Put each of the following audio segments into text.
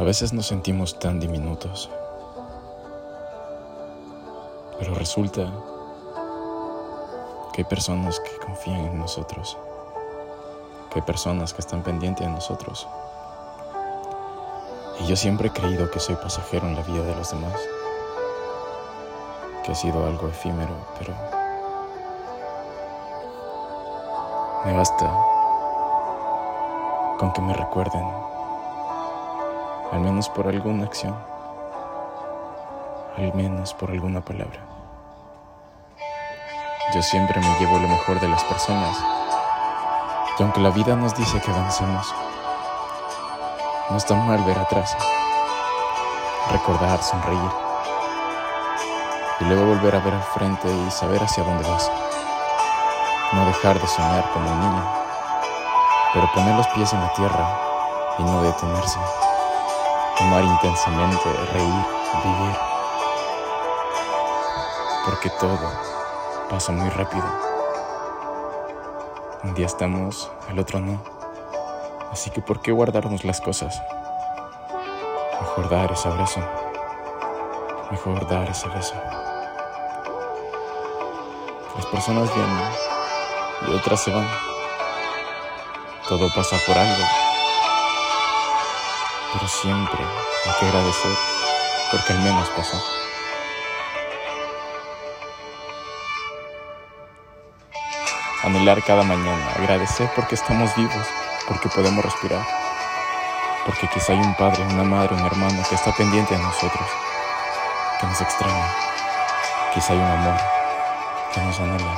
A veces nos sentimos tan diminutos, pero resulta que hay personas que confían en nosotros, que hay personas que están pendientes de nosotros. Y yo siempre he creído que soy pasajero en la vida de los demás, que he sido algo efímero, pero me basta con que me recuerden al menos por alguna acción, al menos por alguna palabra. Yo siempre me llevo lo mejor de las personas, y aunque la vida nos dice que avancemos, no está mal ver atrás, recordar, sonreír, y luego volver a ver al frente y saber hacia dónde vas. No dejar de soñar como un niño, pero poner los pies en la tierra y no detenerse amar intensamente, reír, vivir. Porque todo pasa muy rápido. Un día estamos, el otro no. Así que ¿por qué guardarnos las cosas? Mejor dar ese abrazo. Mejor dar ese beso. Las personas vienen y otras se van. Todo pasa por algo siempre hay que agradecer porque al menos pasó. Anhelar cada mañana, agradecer porque estamos vivos, porque podemos respirar, porque quizá hay un padre, una madre, un hermano que está pendiente de nosotros, que nos extraña, quizá hay un amor que nos anhela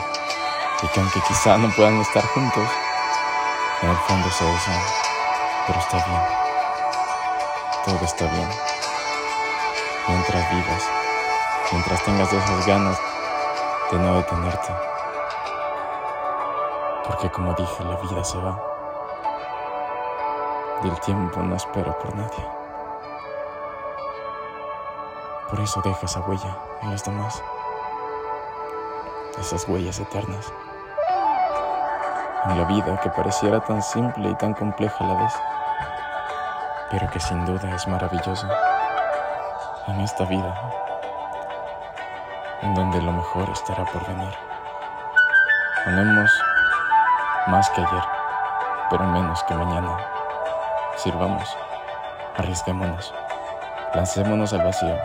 y que aunque quizá no puedan estar juntos, en el fondo se desean, pero está bien todo está bien. Mientras vivas, mientras tengas esas ganas de no detenerte. Porque como dije, la vida se va. Y el tiempo no espera por nadie. Por eso deja esa huella en los demás. Esas huellas eternas. En la vida que pareciera tan simple y tan compleja a la vez pero que sin duda es maravilloso en esta vida, en donde lo mejor estará por venir. Amemos más que ayer, pero menos que mañana. Sirvamos, arriesguémonos, lancémonos al vacío.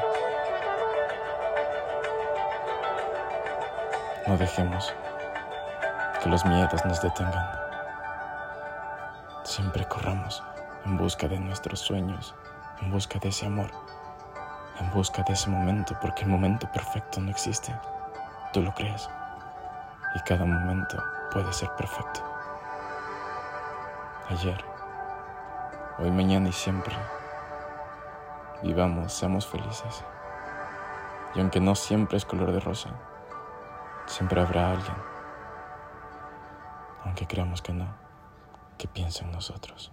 No dejemos que los miedos nos detengan. Siempre corramos en busca de nuestros sueños, en busca de ese amor, en busca de ese momento, porque el momento perfecto no existe. Tú lo crees. Y cada momento puede ser perfecto. Ayer, hoy, mañana y siempre. Vivamos, seamos felices. Y aunque no siempre es color de rosa, siempre habrá alguien, aunque creamos que no, que piense en nosotros.